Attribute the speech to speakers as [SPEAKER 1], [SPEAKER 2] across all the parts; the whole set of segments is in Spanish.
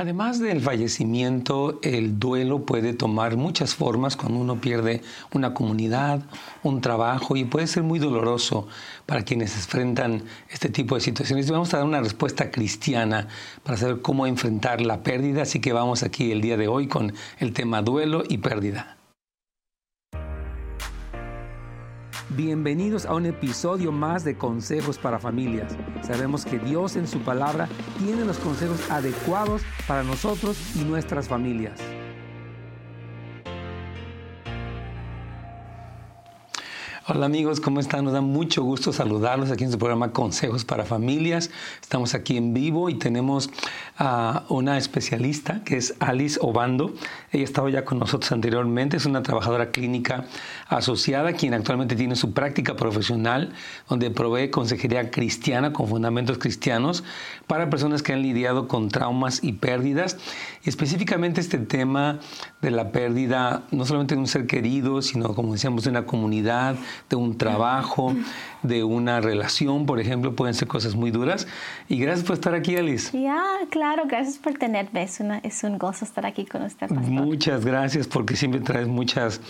[SPEAKER 1] Además del fallecimiento, el duelo puede tomar muchas formas cuando uno pierde una comunidad, un trabajo y puede ser muy doloroso para quienes enfrentan este tipo de situaciones. Vamos a dar una respuesta cristiana para saber cómo enfrentar la pérdida, así que vamos aquí el día de hoy con el tema duelo y pérdida. Bienvenidos a un episodio más de Consejos para Familias. Sabemos que Dios en su palabra tiene los consejos adecuados para nosotros y nuestras familias. Hola amigos, ¿cómo están? Nos da mucho gusto saludarlos aquí en su programa Consejos para Familias. Estamos aquí en vivo y tenemos a una especialista que es Alice Obando. Ella estaba ya con nosotros anteriormente, es una trabajadora clínica asociada quien actualmente tiene su práctica profesional donde provee consejería cristiana con fundamentos cristianos para personas que han lidiado con traumas y pérdidas. Específicamente este tema de la pérdida no solamente de un ser querido, sino como decíamos de una comunidad, de un trabajo, de una relación, por ejemplo, pueden ser cosas muy duras. Y gracias por estar aquí, Alice.
[SPEAKER 2] Ya, claro, gracias por tenerme. Es, una, es un gozo estar aquí con usted, pastor.
[SPEAKER 1] Muchas gracias porque siempre traes muchas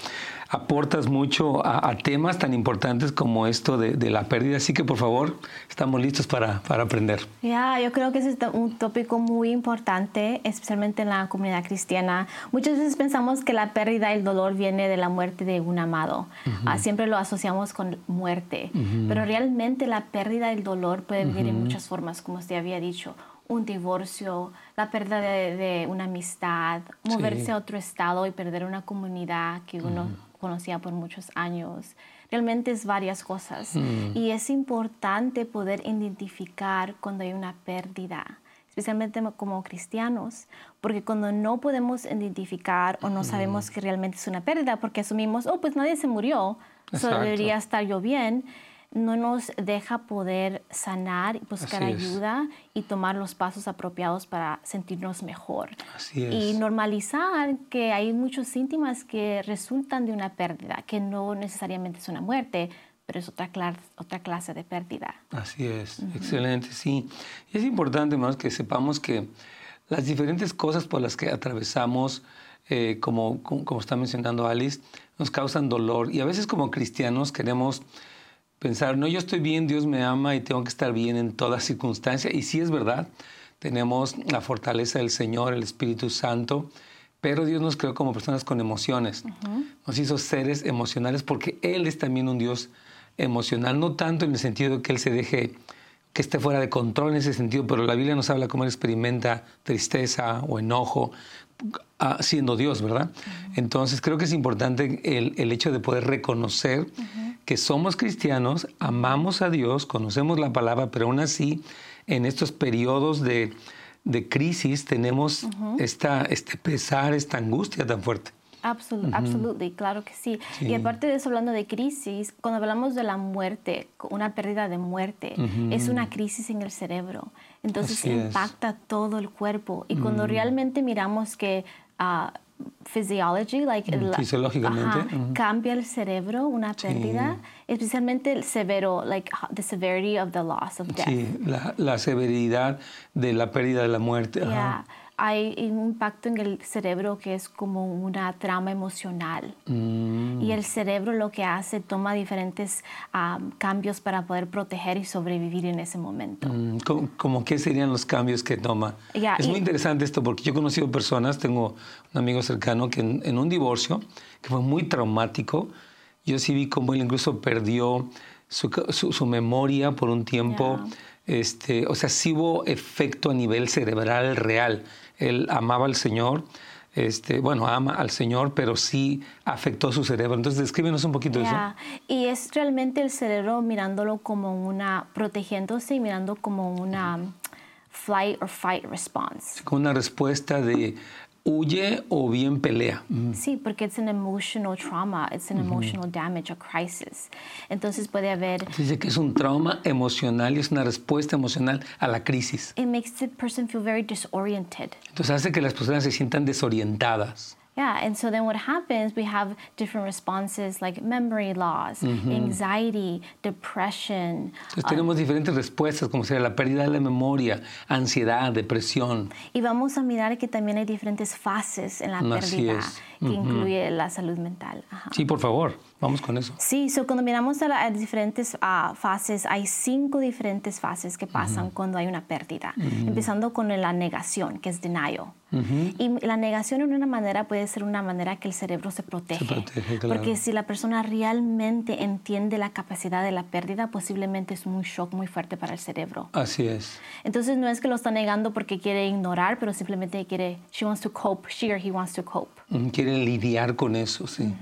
[SPEAKER 1] aportas mucho a, temas tan importantes como esto de, la pérdida. Así que por favor, estamos listos para, para aprender.
[SPEAKER 2] Ya, yo creo que es un tópico muy importante, especialmente en la comunidad cristiana. Muchas veces pensamos que la pérdida y el dolor viene de la muerte de un amado. Ah, siempre lo asociamos con muerte. Pero realmente la pérdida y el dolor puede venir en muchas formas, como usted había dicho un divorcio, la pérdida de, una amistad, moverse a otro estado y perder una comunidad que uno conocía por muchos años. Realmente es varias cosas. Mm. Y es importante poder identificar cuando hay una pérdida, especialmente como cristianos, porque cuando no podemos identificar o no sabemos que realmente es una pérdida, porque asumimos, oh, pues nadie se murió, solo debería estar yo bien no nos deja poder sanar, buscar ayuda y tomar los pasos apropiados para sentirnos mejor. Y normalizar que hay muchos síntomas que resultan de una pérdida, que no necesariamente es una muerte, pero es otra, otra clase de pérdida.
[SPEAKER 1] Así es, excelente, sí. Y es importante más que sepamos que las diferentes cosas por las que atravesamos, eh, como, como está mencionando Alice, nos causan dolor. Y a veces como cristianos queremos pensar, no, yo estoy bien, Dios me ama y tengo que estar bien en toda circunstancia. Y sí es verdad, tenemos la fortaleza del Señor, el Espíritu Santo, pero Dios nos creó como personas con emociones. Nos hizo seres emocionales porque Él es también un Dios emocional, no tanto en el sentido de que Él se deje que esté fuera de control en ese sentido, pero la Biblia nos habla cómo Él experimenta tristeza o enojo, siendo Dios, ¿verdad? Entonces creo que es importante el, el hecho de poder reconocer que somos cristianos, amamos a Dios, conocemos la palabra, pero aún así en estos periodos de, crisis tenemos esta, este pesar, esta angustia tan fuerte.
[SPEAKER 2] Absolutamente, claro que sí. Y aparte de eso, hablando de crisis, cuando hablamos de la muerte, una pérdida de muerte, es una crisis en el cerebro. Entonces impacta todo el cuerpo. Y cuando realmente miramos que uh, physiology, like
[SPEAKER 1] mm, fisiológicamente
[SPEAKER 2] cambia el cerebro, una pérdida, especialmente el severo, like the severity of the loss of death.
[SPEAKER 1] Sí, la, la severidad de la pérdida de la muerte
[SPEAKER 2] hay un impacto en el cerebro que es como una trama emocional. Mm. Y el cerebro lo que hace, toma diferentes cambios para poder proteger y sobrevivir en ese momento.
[SPEAKER 1] Mm, ¿Cómo, qué serían los cambios que toma? es muy interesante esto porque yo he conocido personas, tengo un amigo cercano que en, un divorcio, que fue muy traumático, yo sí vi cómo él incluso perdió su, su, memoria por un tiempo. Este, o sea, sí hubo efecto a nivel cerebral real él amaba al Señor, este, bueno, ama al Señor, pero sí afectó su cerebro. Entonces, descríbenos un poquito eso.
[SPEAKER 2] Y es realmente el cerebro mirándolo como una, protegiéndose y mirando como una flight or fight response.
[SPEAKER 1] Como una respuesta de huye o bien pelea.
[SPEAKER 2] Sí, porque es un emotional trauma, es un emotional damage, a crisis. Entonces puede haber...
[SPEAKER 1] Dice que es un trauma emocional y es una respuesta emocional a la crisis.
[SPEAKER 2] It makes the person feel very disoriented.
[SPEAKER 1] Entonces hace que las personas se sientan desorientadas.
[SPEAKER 2] Yeah, and so then what happens, we have different responses like memory loss, anxiety, depression.
[SPEAKER 1] Entonces tenemos diferentes respuestas, como sería la pérdida de la memoria, ansiedad, depresión.
[SPEAKER 2] Y vamos a mirar que también hay diferentes fases en la
[SPEAKER 1] Así
[SPEAKER 2] pérdida,
[SPEAKER 1] es.
[SPEAKER 2] que incluye la salud mental. Ajá.
[SPEAKER 1] Sí, por favor, vamos con eso.
[SPEAKER 2] Sí, so cuando miramos a las diferentes ah, fases, hay cinco diferentes fases que pasan cuando hay una pérdida. Empezando con la negación, que es denial. Y la negación en una manera puede ser una manera que el cerebro se protege.
[SPEAKER 1] protege, claro.
[SPEAKER 2] Porque si la persona realmente entiende la capacidad de la pérdida, posiblemente es un shock muy fuerte para el cerebro.
[SPEAKER 1] Así es.
[SPEAKER 2] Entonces no es que lo está negando porque quiere ignorar, pero simplemente quiere, she wants to cope, she or he wants to cope.
[SPEAKER 1] Mm, Quieren lidiar con eso, sí.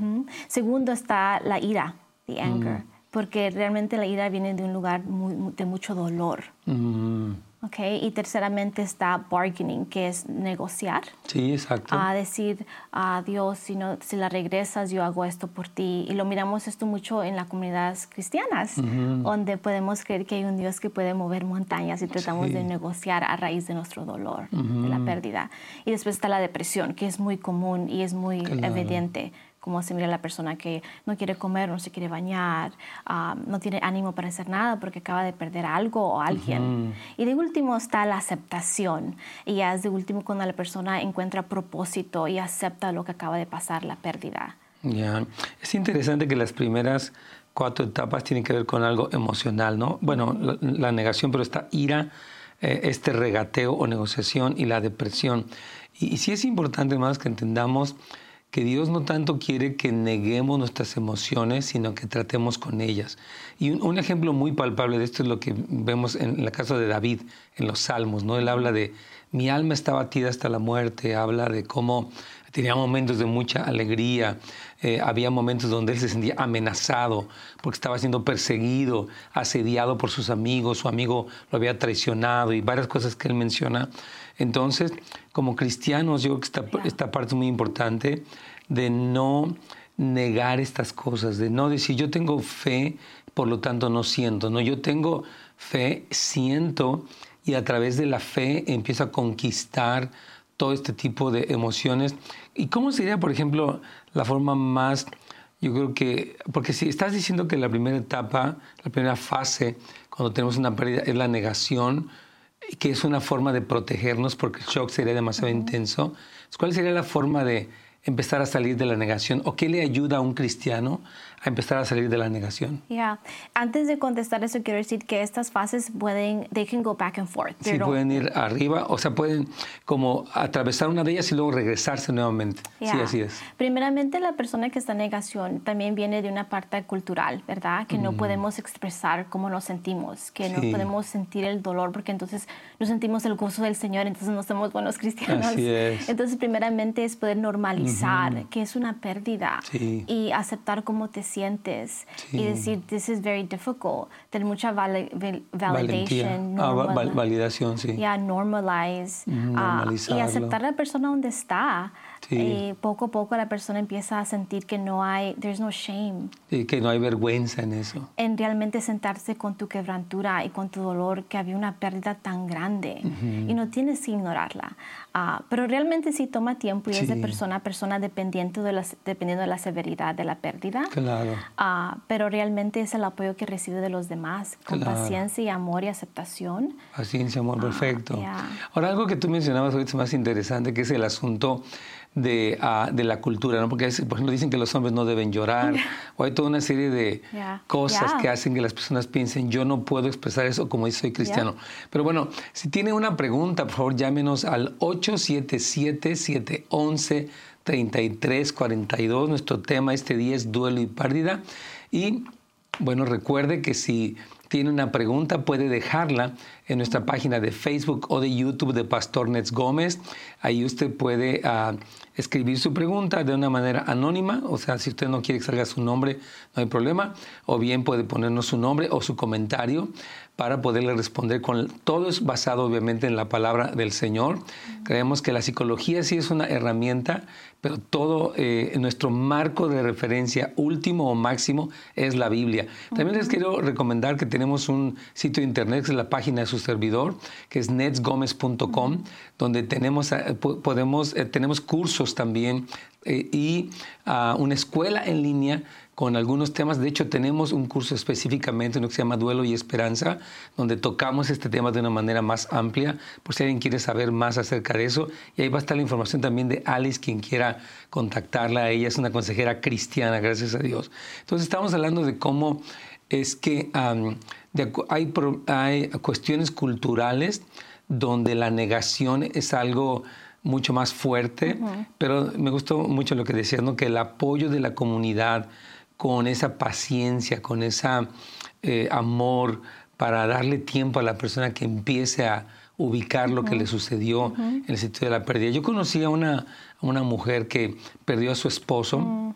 [SPEAKER 2] Segundo está la ira, the anger, porque realmente la ira viene de un lugar muy- de mucho dolor.
[SPEAKER 1] Mm,
[SPEAKER 2] ¿ok? Y terceramente está bargaining, que es negociar.
[SPEAKER 1] Sí, exacto.
[SPEAKER 2] A decir, a Dios, si, no, si la regresas, yo hago esto por ti. Y lo miramos esto mucho en las comunidades cristianas, donde podemos creer que hay un Dios que puede mover montañas y tratamos
[SPEAKER 1] Sí.
[SPEAKER 2] de negociar a raíz de nuestro dolor, de la pérdida. Y después está la depresión, que es muy común y es muy
[SPEAKER 1] Claro.
[SPEAKER 2] evidente como se mira la persona que no quiere comer, no se quiere bañar, no tiene ánimo para hacer nada porque acaba de perder algo o alguien. Y de último está la aceptación. Y ya es de último cuando la persona encuentra propósito y acepta lo que acaba de pasar, la pérdida.
[SPEAKER 1] Ya. Es interesante que las primeras cuatro etapas tienen que ver con algo emocional, ¿no? Bueno, la, la negación, pero esta ira, eh, este regateo o negociación y la depresión. Y, y sí es importante más que entendamos que Dios no tanto quiere que neguemos nuestras emociones, sino que tratemos con ellas. Y un, ejemplo muy palpable de esto es lo que vemos en la casa de David, en los Salmos, ¿no? Él habla de, mi alma está batida hasta la muerte, habla de cómo tenía momentos de mucha alegría, eh, había momentos donde él se sentía amenazado porque estaba siendo perseguido, asediado por sus amigos, su amigo lo había traicionado y varias cosas que él menciona. Entonces, como cristianos, yo creo que esta, esta parte es muy importante de no negar estas cosas, de no decir yo tengo fe, por lo tanto no siento, no, yo tengo fe, siento y a través de la fe empiezo a conquistar todo este tipo de emociones. ¿Y cómo sería, por ejemplo, la forma más, yo creo que, porque si estás diciendo que la primera etapa, la primera fase, cuando tenemos una pérdida, es la negación, que es una forma de protegernos porque el shock sería demasiado intenso, ¿cuál sería la forma de empezar a salir de la negación? ¿O qué le ayuda a un cristiano a empezar a salir de la negación?
[SPEAKER 2] Ya, antes de contestar eso, quiero decir que estas fases pueden, they can go back and forth.
[SPEAKER 1] Sí,
[SPEAKER 2] Pero-
[SPEAKER 1] pueden ir arriba, o sea, pueden como atravesar una de ellas y luego regresarse nuevamente. Sí,
[SPEAKER 2] Ya.
[SPEAKER 1] así es.
[SPEAKER 2] Primeramente, la persona que está en negación también viene de una parte cultural, ¿verdad? Que no podemos expresar cómo nos sentimos, que
[SPEAKER 1] Sí.
[SPEAKER 2] no podemos sentir el dolor porque entonces no sentimos el gozo del Señor, entonces no somos buenos cristianos.
[SPEAKER 1] Así es.
[SPEAKER 2] Entonces, primeramente es poder normalizar que es una pérdida
[SPEAKER 1] Sí.
[SPEAKER 2] y aceptar cómo te sientes
[SPEAKER 1] Sí.
[SPEAKER 2] y decir, this is very difficult, tener mucha vali- validation,
[SPEAKER 1] Ah,
[SPEAKER 2] normal-
[SPEAKER 1] val- validación, sí.
[SPEAKER 2] ya normalize ah, y aceptar a la persona donde está
[SPEAKER 1] Sí.
[SPEAKER 2] y poco a poco la persona empieza a sentir que no hay there's no shame
[SPEAKER 1] Y que no hay vergüenza en eso.
[SPEAKER 2] en realmente sentarse con tu quebrantura y con tu dolor que había una pérdida tan grande y no tienes que ignorarla Ah, pero realmente sí toma tiempo y es de
[SPEAKER 1] Sí.
[SPEAKER 2] persona a persona dependiendo de, la, dependiendo de la severidad de la pérdida
[SPEAKER 1] Claro.
[SPEAKER 2] Ah, pero realmente es el apoyo que recibe de los demás con
[SPEAKER 1] Claro.
[SPEAKER 2] paciencia y amor y aceptación
[SPEAKER 1] Paciencia, amor, perfecto.
[SPEAKER 2] Ah, ya.
[SPEAKER 1] Ahora, algo que tú mencionabas ahorita es más interesante, que es el asunto de, ah, de la cultura, ¿no? Porque, es- por ejemplo, dicen que los hombres no deben llorar, o hay toda una serie de
[SPEAKER 2] Ya.
[SPEAKER 1] cosas
[SPEAKER 2] Ya.
[SPEAKER 1] que hacen que las personas piensen, yo no puedo expresar eso como soy cristiano. Pero bueno, si tiene una pregunta, por favor, llámenos al 877-711-3342. Nuestro tema este día es duelo y pérdida. Y bueno, recuerde que si tiene una pregunta puede dejarla en nuestra página de Facebook o de YouTube de Pastor Nets Gómez. Ahí usted puede ah, escribir su pregunta de una manera anónima, o sea, si usted no quiere que salga su nombre, no hay problema, o bien puede ponernos su nombre o su comentario para poderle responder con todo es basado obviamente en la palabra del Señor. Creemos que la psicología sí es una herramienta, pero todo eh, nuestro marco de referencia último o máximo es la Biblia. También les quiero recomendar que tenemos un sitio de internet que es la página de su servidor, que es netsgomez.com, donde tenemos, eh, po- podemos, eh, tenemos cursos también eh, y a una escuela en línea con algunos temas. De hecho, tenemos un curso específicamente, uno que se llama Duelo y Esperanza, donde tocamos este tema de una manera más amplia, por si alguien quiere saber más acerca de eso. Y ahí va a estar la información también de Alice, quien quiera contactarla. Ella es una consejera cristiana, gracias a Dios. Entonces, estamos hablando de cómo es que hay, hay cuestiones culturales donde la negación es algo mucho más fuerte, pero me gustó mucho lo que decías, ¿no? que el apoyo de la comunidad, con esa paciencia, con ese eh, amor para darle tiempo a la persona que empiece a ubicar lo que le sucedió en el sitio de la pérdida. Yo conocí a una, una mujer que perdió a su esposo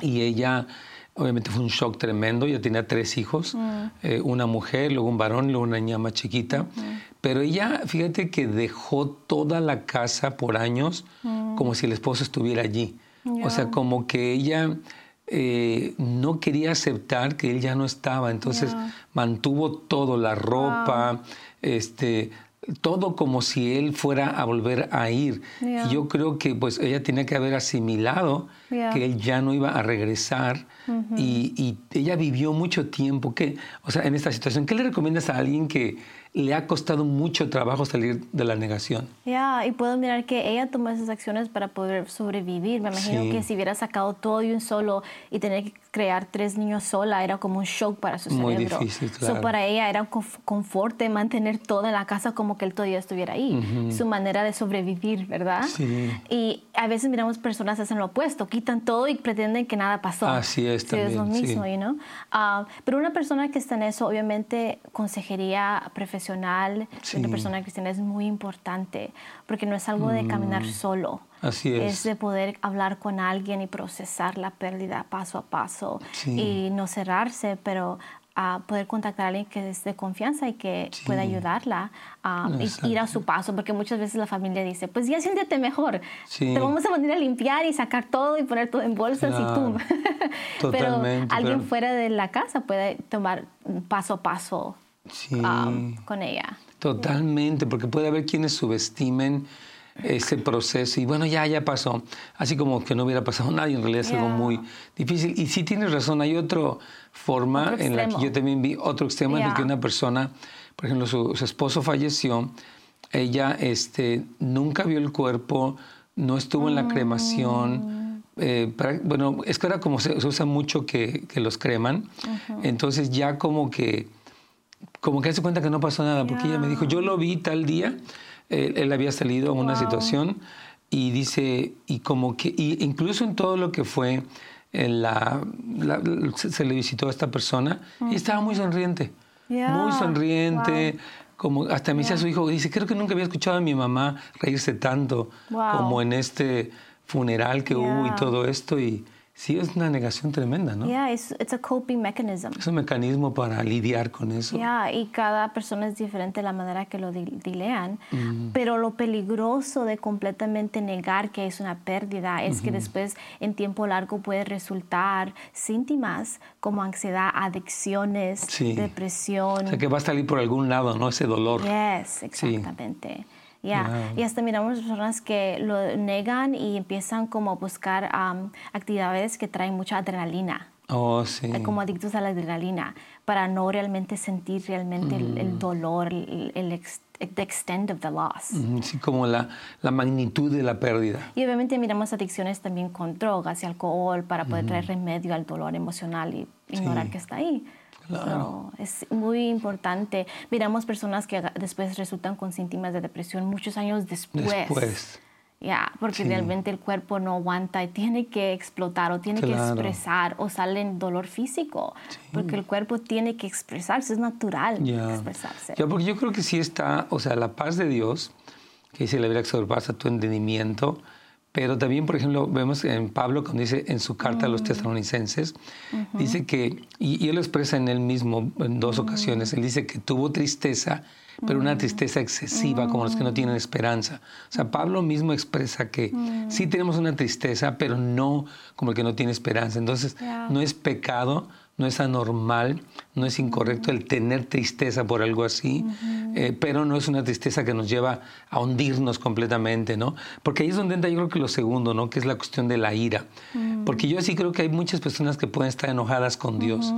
[SPEAKER 1] y ella, obviamente fue un shock tremendo, ella tenía tres hijos, mm. eh, una mujer, luego un varón, luego una niña más chiquita, pero ella, fíjate que dejó toda la casa por años mm. como si el esposo estuviera allí. O sea, como que ella eh, no quería aceptar que él ya no estaba, entonces mantuvo todo, la ropa, este, todo como si él fuera a volver a ir. Y yo creo que pues ella tenía que haber asimilado que él ya no iba a regresar y, y, ella vivió mucho tiempo. que O sea, en esta situación, ¿qué le recomiendas a alguien que le ha costado mucho trabajo salir de la negación.
[SPEAKER 2] Ya, y puedo mirar que ella tomó esas acciones para poder sobrevivir. Me imagino que si hubiera sacado todo de un solo y tener que crear tres niños sola era como un shock para su cerebro. Muy difícil, claro. para ella era un confort mantener todo en la casa como que él todavía estuviera ahí. Su manera de sobrevivir, ¿verdad? Sí. Y a veces miramos personas que hacen lo opuesto, quitan todo y pretenden que nada pasó.
[SPEAKER 1] Así es también.
[SPEAKER 2] es lo mismo,
[SPEAKER 1] sí.
[SPEAKER 2] you ah, pero una persona que está en eso, obviamente, consejería profesional de una persona cristiana es muy importante porque no es algo de caminar mm. solo.
[SPEAKER 1] Así es.
[SPEAKER 2] Es de poder hablar con alguien y procesar la pérdida paso a paso y no cerrarse, pero a poder contactar a alguien que es de confianza y que pueda ayudarla a ir a su paso, porque muchas veces la familia dice, pues ya siéntete mejor, te vamos a venir a limpiar y sacar todo y poner todo en bolsas y tú. pero alguien fuera de la casa puede tomar paso a paso con ella.
[SPEAKER 1] Totalmente, porque puede haber quienes subestimen ese proceso y bueno, ya, ya pasó. Así como que no hubiera pasado nada y en realidad es algo muy difícil. Y sí tienes razón, hay otra forma en la que yo también vi otro extremo en el que una persona, por ejemplo, su, esposo falleció, ella este, nunca vio el cuerpo, no estuvo en la cremación. Mm. Eh, bueno, es que ahora como se, usa mucho que, que los creman, entonces ya como que como que hace cuenta que no pasó nada, porque ella me dijo, yo lo vi tal día, él, había salido en una situación y dice, y como que, y incluso en todo lo que fue, en la, se, le visitó a esta persona y estaba muy sonriente, muy sonriente. Como hasta me dice a su hijo, dice, creo que nunca había escuchado a mi mamá reírse tanto como en este funeral que hubo y todo esto. Y, Sí, es una negación tremenda, ¿no?
[SPEAKER 2] Yeah, it's, it's a coping mechanism.
[SPEAKER 1] Es un mecanismo para lidiar con eso.
[SPEAKER 2] Yeah, y cada persona es diferente la manera que lo dilean, mm. pero lo peligroso de completamente negar que es una pérdida es que después en tiempo largo puede resultar síntomas como ansiedad, adicciones, depresión.
[SPEAKER 1] O sea, que va a salir por algún lado, ¿no? Ese dolor.
[SPEAKER 2] Yes, exactamente. Ya, y hasta miramos personas que lo negan y empiezan como a buscar actividades que traen mucha adrenalina.
[SPEAKER 1] Oh, sí. Eh,
[SPEAKER 2] como adictos a la adrenalina, para no realmente sentir realmente el, mm. dolor, el, el the extent of the loss.
[SPEAKER 1] Sí, como la, la, magnitud de la pérdida.
[SPEAKER 2] Y obviamente miramos adicciones también con drogas y alcohol para poder traer remedio al dolor emocional y ignorar que está ahí es muy importante. Miramos personas que después resultan con síntomas de depresión muchos años después.
[SPEAKER 1] Después.
[SPEAKER 2] Ya, porque realmente el cuerpo no aguanta y tiene que explotar o tiene que expresar o sale en dolor físico, porque el cuerpo tiene que expresarse, es natural expresarse.
[SPEAKER 1] Ya, porque yo creo que sí está, o sea, la paz de Dios, que dice la Biblia que sobrepasa tu entendimiento, pero también, por ejemplo, vemos en Pablo, cuando dice en su carta a los mm. tesalonicenses, dice que, y, él lo expresa en él mismo en dos mm. ocasiones, él dice que tuvo tristeza, pero una mm. tristeza excesiva, como los que no tienen esperanza. O sea, Pablo mismo expresa que sí tenemos una tristeza, pero no como el que no tiene esperanza. Entonces, no es pecado no es anormal, no es incorrecto el tener tristeza por algo así, eh, pero no es una tristeza que nos lleva a hundirnos completamente, ¿no? Porque ahí es donde entra yo creo que lo segundo, ¿no? Que es la cuestión de la ira. Porque yo sí creo que hay muchas personas que pueden estar enojadas con Dios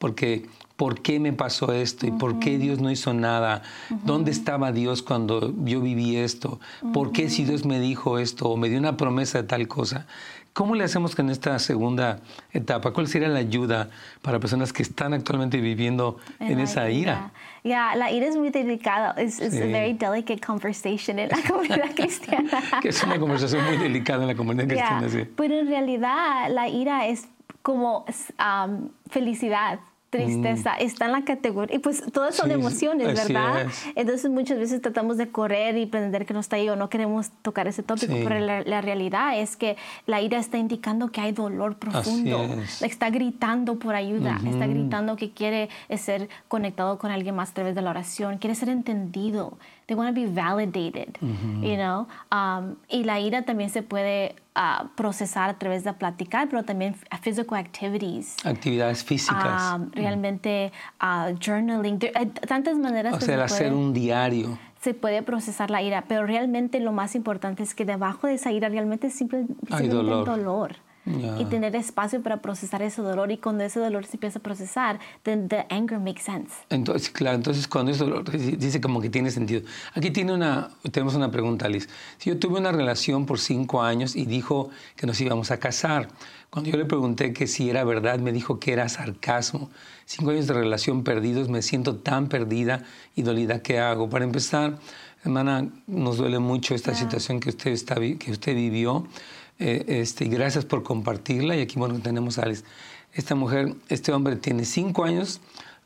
[SPEAKER 1] porque ¿por qué me pasó esto? ¿Y por qué Dios no hizo nada? ¿Dónde estaba Dios cuando yo viví esto? ¿Por qué si Dios me dijo esto o me dio una promesa de tal cosa? ¿Cómo le hacemos en esta segunda etapa? ¿Cuál sería la ayuda para personas que están actualmente viviendo en, esa ira?
[SPEAKER 2] Ya, la ira es muy delicada. Es una a very delicate conversation en la comunidad cristiana.
[SPEAKER 1] que es una conversación muy delicada en la comunidad cristiana, sí.
[SPEAKER 2] Pero en realidad la ira es como um, felicidad tristeza, mm. está en la categoría, y pues todas son emociones, ¿verdad? Entonces muchas veces tratamos de correr y pretender que no está ahí o no queremos tocar ese tópico, pero la, realidad es que la ira está indicando que hay dolor profundo, está gritando por ayuda, está gritando que quiere ser conectado con alguien más a través de la oración, quiere ser entendido, they want to be validated, you know? Um, y la ira también se puede uh, procesar a través de platicar, pero también physical activities.
[SPEAKER 1] Actividades físicas.
[SPEAKER 2] Um, realmente uh, journaling, hay tantas maneras.
[SPEAKER 1] O sea, el hacer un diario
[SPEAKER 2] se puede procesar la ira, pero realmente lo más importante es que debajo de esa ira realmente simplemente
[SPEAKER 1] hay dolor.
[SPEAKER 2] dolor y tener espacio para procesar ese dolor y cuando ese dolor se empieza a procesar, then the anger makes sense.
[SPEAKER 1] Entonces, claro, entonces cuando ese dolor dice como que tiene sentido. Aquí tiene una, tenemos una pregunta, Liz. Si yo tuve una relación por cinco años y dijo que nos íbamos a casar, cuando yo le pregunté que si era verdad, me dijo que era sarcasmo. Cinco años de relación perdidos, me siento tan perdida y dolida. ¿Qué hago? Para empezar, hermana, nos duele mucho esta situación que usted, está, que usted vivió. Eh, este, gracias por compartirla. Y aquí, bueno, tenemos a Alice. Esta mujer, este hombre tiene cinco años,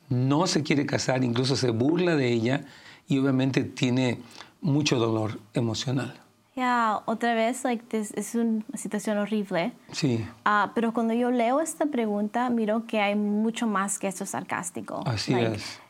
[SPEAKER 1] no se quiere casar, incluso se burla de ella y obviamente tiene mucho dolor emocional.
[SPEAKER 2] Ya, otra vez, like, es una situación horrible.
[SPEAKER 1] Sí.
[SPEAKER 2] Uh, pero cuando yo leo esta pregunta, miro que hay mucho más que esto sarcástico.
[SPEAKER 1] Así es.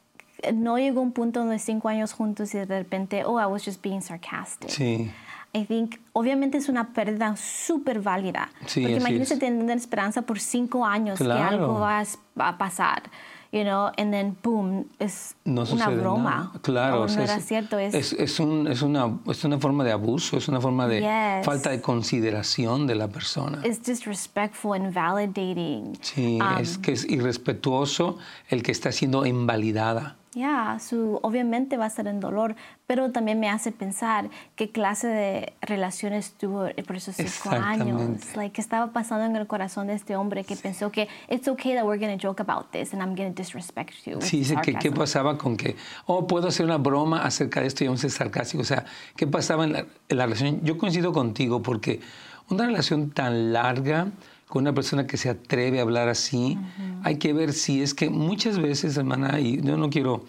[SPEAKER 2] No llegó un punto donde cinco años juntos y de repente, oh, I was just being sarcastic.
[SPEAKER 1] Sí.
[SPEAKER 2] I think, obviamente es una pérdida súper válida.
[SPEAKER 1] Sí,
[SPEAKER 2] porque imagínense tener esperanza por cinco años que algo va a pasar. You know, and then boom, es una broma.
[SPEAKER 1] Claro,
[SPEAKER 2] no era cierto.
[SPEAKER 1] Es, es, un, es, una, es una forma de abuso, es una forma de falta de consideración de la persona.
[SPEAKER 2] Es disrespectful and validating.
[SPEAKER 1] Sí, es um, que es irrespetuoso el que está siendo invalidada.
[SPEAKER 2] Ya, su, obviamente va a estar en dolor, pero también me hace pensar qué clase de relaciones tuvo por esos cinco años. Like, ¿Qué estaba pasando en el corazón de este hombre que pensó que it's okay that we're going to joke about this and I'm going to disrespect you?
[SPEAKER 1] Sí, dice que qué pasaba con que, oh, puedo hacer una broma acerca de esto y aún ser sarcástico. O sea, ¿qué pasaba en la, en la relación? Yo coincido contigo porque una relación tan larga con una persona que se atreve a hablar así, hay que ver si es que muchas veces, hermana, y yo no quiero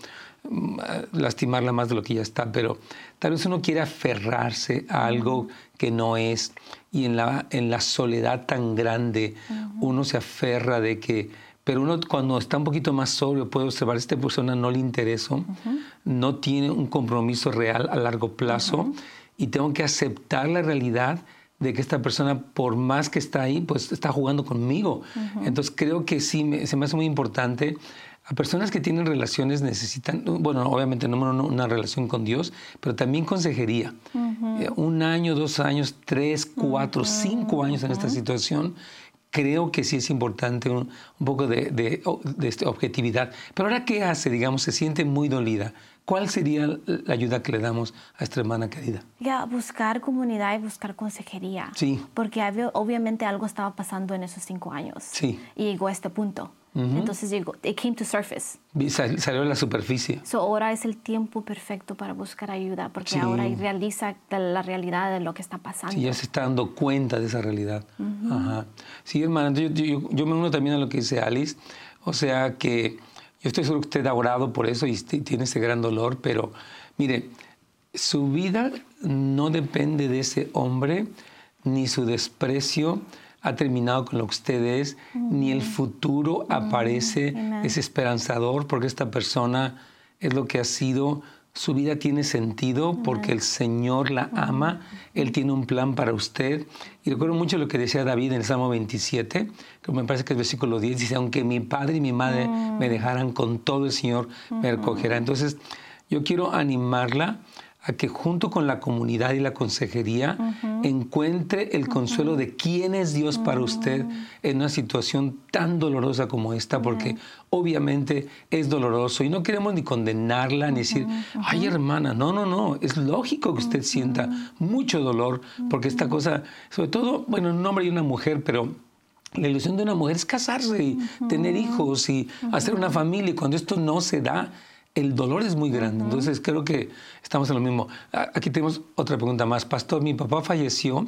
[SPEAKER 1] mm, lastimarla más de lo que ya está, pero tal vez uno quiere aferrarse a algo que no es y en la, en la soledad tan grande uno se aferra de que, pero uno cuando está un poquito más sobrio puede observar, esta persona no le interesa, no tiene un compromiso real a largo plazo y tengo que aceptar la realidad de que esta persona, por más que está ahí, pues está jugando conmigo. Entonces creo que sí, se me hace muy importante. A personas que tienen relaciones necesitan, bueno, obviamente no una relación con Dios, pero también consejería. Eh, un año, dos años, tres, cuatro, cinco años en esta situación, creo que sí es importante un, poco de, de, de este, objetividad. Pero ahora, ¿qué hace? Digamos, se siente muy dolida. ¿Cuál sería la ayuda que le damos a esta hermana querida?
[SPEAKER 2] Ya, buscar comunidad y buscar consejería.
[SPEAKER 1] Sí.
[SPEAKER 2] Porque obviamente algo estaba pasando en esos cinco años.
[SPEAKER 1] Sí.
[SPEAKER 2] Y llegó a este punto. Entonces llegó, it came to surface.
[SPEAKER 1] salió a la superficie.
[SPEAKER 2] So ahora es el tiempo perfecto para buscar ayuda, porque ahora realiza la realidad de lo que está pasando.
[SPEAKER 1] Sí, ya se está dando cuenta de esa realidad. Ajá. Sí, hermana, yo, yo, me uno también a lo que dice Alice. O sea que yo estoy seguro que usted ha orado por eso y tiene ese gran dolor, pero mire, su vida no depende de ese hombre, ni su desprecio ha terminado con lo que usted es, ni el futuro aparece desesperanzador, porque esta persona es lo que ha sido su vida tiene sentido porque el Señor la ama, Él tiene un plan para usted. Y recuerdo mucho lo que decía David en el Salmo 27, que me parece que es versículo 10, dice, aunque mi padre y mi madre me dejaran con todo el Señor, me recogerá. Entonces, yo quiero animarla a que junto con la comunidad y la consejería encuentre el consuelo de quién es Dios para usted en una situación tan dolorosa como esta, porque obviamente es doloroso y no queremos ni condenarla ni decir, ay hermana, no, no, no, es lógico que usted sienta mucho dolor, porque esta cosa, sobre todo, bueno, un hombre y una mujer, pero la ilusión de una mujer es casarse y tener hijos y hacer una familia, y cuando esto no se da, el dolor es muy grande. Entonces creo que estamos en lo mismo. Aquí tenemos otra pregunta más. Pastor, mi papá falleció,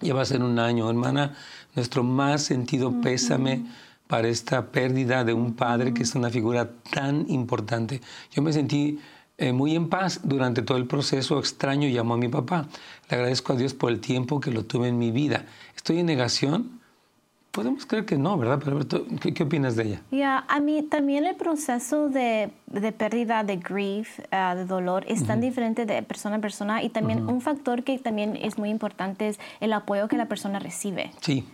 [SPEAKER 1] ya va a ser un año, hermana. Nuestro más sentido pésame para esta pérdida de un padre que es una figura tan importante. Yo me sentí eh, muy en paz durante todo el proceso. Extraño llamó a mi papá. Le agradezco a Dios por el tiempo que lo tuve en mi vida. Estoy en negación Podemos creer que no, ¿verdad? Pero ¿qué, qué opinas de ella?
[SPEAKER 2] Ya, a mí también el proceso de, de pérdida, de grief, uh, de dolor, es tan diferente de persona a persona y también un factor que también es muy importante es el apoyo que la persona recibe.
[SPEAKER 1] Sí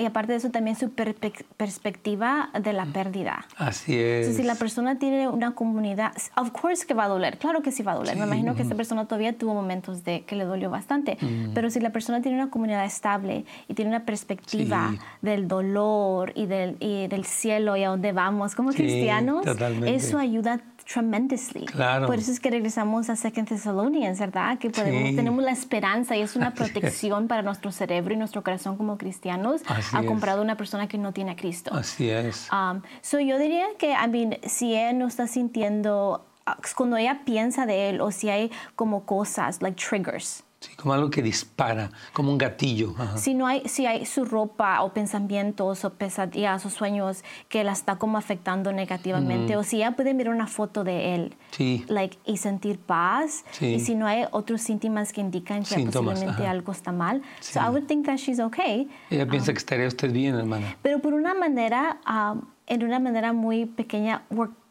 [SPEAKER 2] y aparte de eso también su perspectiva de la pérdida.
[SPEAKER 1] Así es.
[SPEAKER 2] si la persona tiene una comunidad, of course que va a doler, claro que sí va a doler. Me imagino que esta persona todavía tuvo momentos de que le dolió bastante, pero si la persona tiene una comunidad estable y tiene una perspectiva del dolor y del, y del cielo y a dónde vamos como cristianos, eso ayuda tremendously.
[SPEAKER 1] Claro.
[SPEAKER 2] Por eso es que regresamos a Second Thessalonians, ¿verdad? Que podemos, tenemos la esperanza y es una protección para nuestro cerebro y nuestro corazón como cristianos
[SPEAKER 1] Así
[SPEAKER 2] a comparado a una persona que no tiene a Cristo.
[SPEAKER 1] Así es.
[SPEAKER 2] Um, so yo diría que, I mean, si él no está sintiendo, ah, cuando ella piensa de él o si hay como cosas, like triggers,
[SPEAKER 1] Sí, como algo que dispara, como un gatillo.
[SPEAKER 2] Si no hay, si hay su ropa o pensamientos o pesadillas o sueños que la está como afectando negativamente, o si ella puede mirar una foto de él
[SPEAKER 1] sí.
[SPEAKER 2] like, y sentir paz, y si no hay otros síntomas que indican que posiblemente algo está mal, so I would think that she's okay.
[SPEAKER 1] Ella piensa um, que estaría usted bien, hermana.
[SPEAKER 2] Pero por una manera, um, en una manera muy pequeña,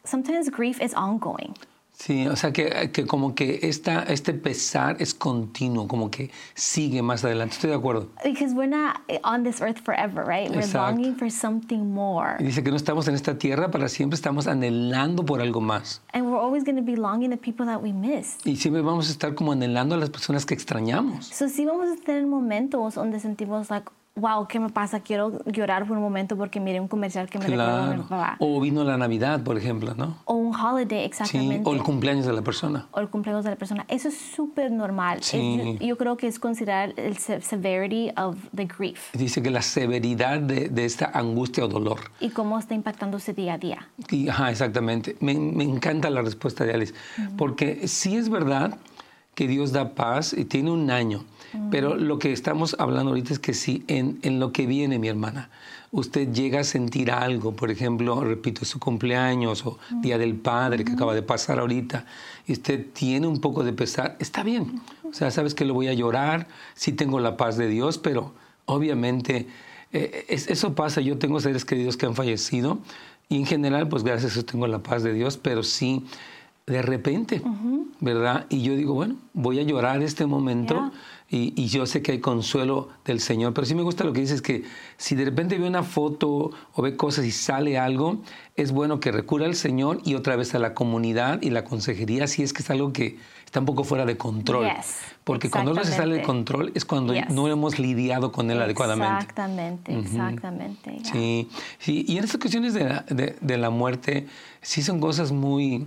[SPEAKER 2] sometimes grief is ongoing.
[SPEAKER 1] Sí, o sea que, que como que esta, este pesar es continuo, como que sigue más adelante. Estoy de acuerdo.
[SPEAKER 2] Because we're not on this earth forever, right? We're longing for something more.
[SPEAKER 1] Y dice que no estamos en esta tierra para siempre, estamos anhelando por algo más.
[SPEAKER 2] And we're always going to be longing the people that we miss.
[SPEAKER 1] Y siempre vamos a estar como anhelando a las personas que extrañamos.
[SPEAKER 2] So sí vamos a tener momentos donde sentimos like wow, ¿qué me pasa? Quiero llorar por un momento porque miré un comercial que me claro. a mi papá.
[SPEAKER 1] O vino la Navidad, por ejemplo, ¿no?
[SPEAKER 2] O un holiday, exactamente.
[SPEAKER 1] Sí, o el cumpleaños de la persona.
[SPEAKER 2] O el cumpleaños de la persona. Eso es súper normal. Sí. yo creo que es considerar el severity of the grief.
[SPEAKER 1] Dice que la severidad de, de, esta angustia o dolor.
[SPEAKER 2] Y cómo está impactándose día a día.
[SPEAKER 1] Y, ajá, exactamente. Me, me, encanta la respuesta de Alice. Porque sí es verdad que Dios da paz y tiene un año. Pero lo que estamos hablando ahorita es que si en, en, lo que viene, mi hermana, usted llega a sentir algo, por ejemplo, repito, su cumpleaños o Día del Padre que acaba de pasar ahorita, y usted tiene un poco de pesar, está bien. O sea, sabes que lo voy a llorar, sí tengo la paz de Dios, pero obviamente eh, eso pasa. Yo tengo seres queridos que han fallecido y en general, pues gracias a eso tengo la paz de Dios, pero sí de repente, ¿verdad? Y yo digo, bueno, voy a llorar este momento y, yo sé que hay consuelo del Señor, pero sí me gusta lo que dices, que si de repente ve una foto o ve cosas y sale algo, es bueno que recurra al Señor y otra vez a la comunidad y la consejería si es que es algo que está un poco fuera de control. Porque cuando algo se sale de control es cuando no hemos lidiado con él adecuadamente.
[SPEAKER 2] Exactamente, exactamente.
[SPEAKER 1] Sí, sí, y en estas cuestiones de, de la muerte, sí son cosas muy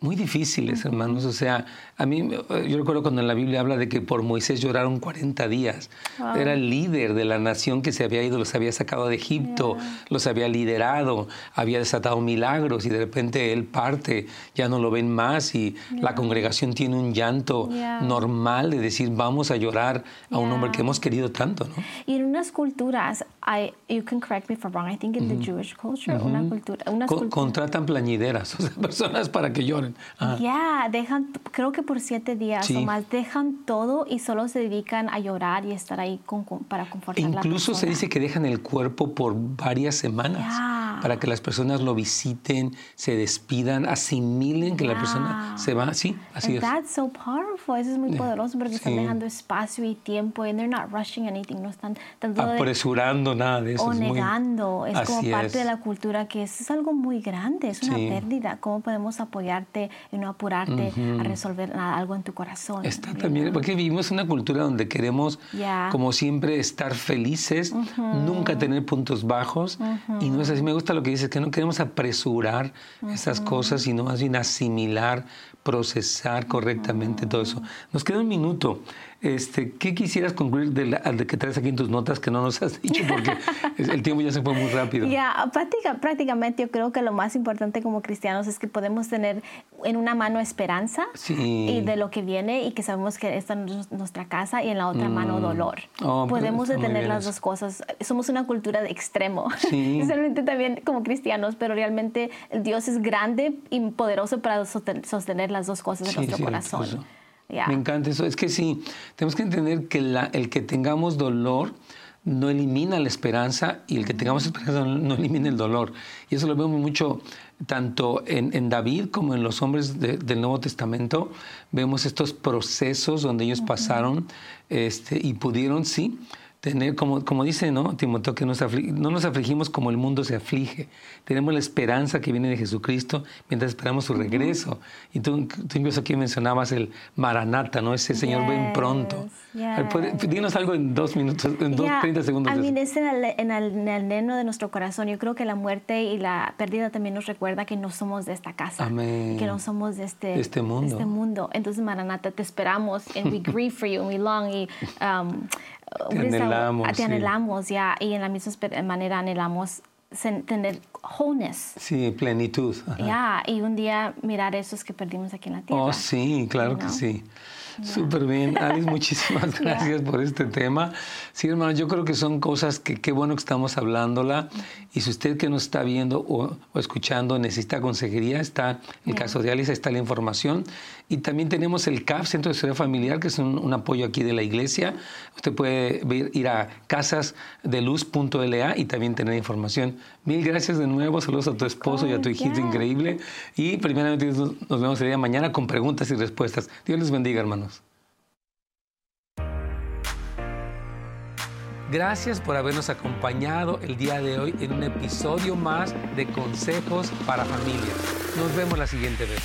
[SPEAKER 1] muy difíciles, hermanos. O sea, a mí, yo recuerdo cuando en la Biblia habla de que por Moisés lloraron 40 días. Era el líder de la nación que se había ido, los había sacado de Egipto, los había liderado, había desatado milagros y de repente él parte, ya no lo ven más y la congregación tiene un llanto normal de decir, vamos a llorar a un hombre que hemos querido tanto, ¿no?
[SPEAKER 2] Y en unas culturas, I, you can correct me if I'm wrong, I think in the Jewish culture, una cultura...
[SPEAKER 1] Contratan plañideras, o sea, personas para que lloren.
[SPEAKER 2] Ya, dejan, creo que por siete días o más, dejan todo y solo se dedican a llorar y estar ahí con, para confortar
[SPEAKER 1] Incluso se dice que dejan el cuerpo por varias semanas. para que las personas lo visiten, se despidan, asimilen que la persona se va. Sí, así
[SPEAKER 2] es. That's so powerful. Eso es muy poderoso porque están dejando espacio y tiempo y they're not rushing anything, no están
[SPEAKER 1] apresurando nada de eso.
[SPEAKER 2] O negando. es como parte de la cultura que es, es algo muy grande, es una pérdida. ¿Cómo podemos apoyarte y no apurarte a resolver algo en tu corazón?
[SPEAKER 1] Está también, porque vivimos una cultura donde queremos, como siempre, estar felices, nunca tener puntos bajos. Y no es así. Me gusta lo que dices, que no queremos apresurar esas cosas, sino más bien asimilar, procesar correctamente todo eso. Nos queda un minuto. Este, ¿Qué quisieras concluir de, de, que traes aquí en tus notas que no nos has dicho? Porque el tiempo ya se fue muy rápido.
[SPEAKER 2] Ya, prácticamente yo creo que lo más importante como cristianos es que podemos tener en una mano esperanza y de lo que viene y que sabemos que esta es nuestra casa y en la otra mano mm. dolor. Oh, podemos tener las dos cosas. Somos una cultura de extremo, sí. realmente también como cristianos, pero realmente Dios es grande y poderoso para sostener las dos cosas en nuestro corazón.
[SPEAKER 1] Me encanta eso. Es que sí, tenemos que entender que el que tengamos dolor no elimina la esperanza y el que tengamos esperanza no, elimina el dolor. Y eso lo vemos mucho tanto en, David como en los hombres del Nuevo Testamento. Vemos estos procesos donde ellos pasaron este, y pudieron, sí, tener, como, como dice ¿no? Timoteo, que no nos afligimos como el mundo se aflige. Tenemos la esperanza que viene de Jesucristo mientras esperamos su regreso. Y tú, tú, incluso aquí mencionabas el Maranata, ¿no? Ese Señor ven pronto. Dinos algo en dos minutos, en dos, 30 segundos.
[SPEAKER 2] Mí es en el, en, el, en de nuestro corazón. Yo creo que la muerte y la pérdida también nos recuerda que no somos de esta casa. Que no somos de este,
[SPEAKER 1] este mundo.
[SPEAKER 2] este mundo. Entonces, Maranata, te esperamos. And we grieve for you and we long. Y, um,
[SPEAKER 1] te anhelamos.
[SPEAKER 2] Te anhelamos, ya. Y en la misma manera anhelamos tener wholeness.
[SPEAKER 1] Sí, plenitud.
[SPEAKER 2] Ya, y un día mirar esos que perdimos aquí en la tierra.
[SPEAKER 1] Oh, sí, claro que sí. Súper bien. Alice, muchísimas gracias por este tema. Sí, hermano, yo creo que son cosas que qué bueno que estamos hablándola. Y si usted que nos está viendo o, escuchando necesita consejería, está el caso de Alice, está la información. Y también tenemos el CAF, Centro de Seguridad Familiar, que es un, apoyo aquí de la iglesia. Usted puede ir a casasdeluz.la y también tener información. Mil gracias de nuevo. Saludos a tu esposo y a tu hijito increíble. Y primeramente nos vemos el día de mañana con preguntas y respuestas. Dios les bendiga, hermanos. Gracias por habernos acompañado el día de hoy en un episodio más de Consejos para Familias. Nos vemos la siguiente vez.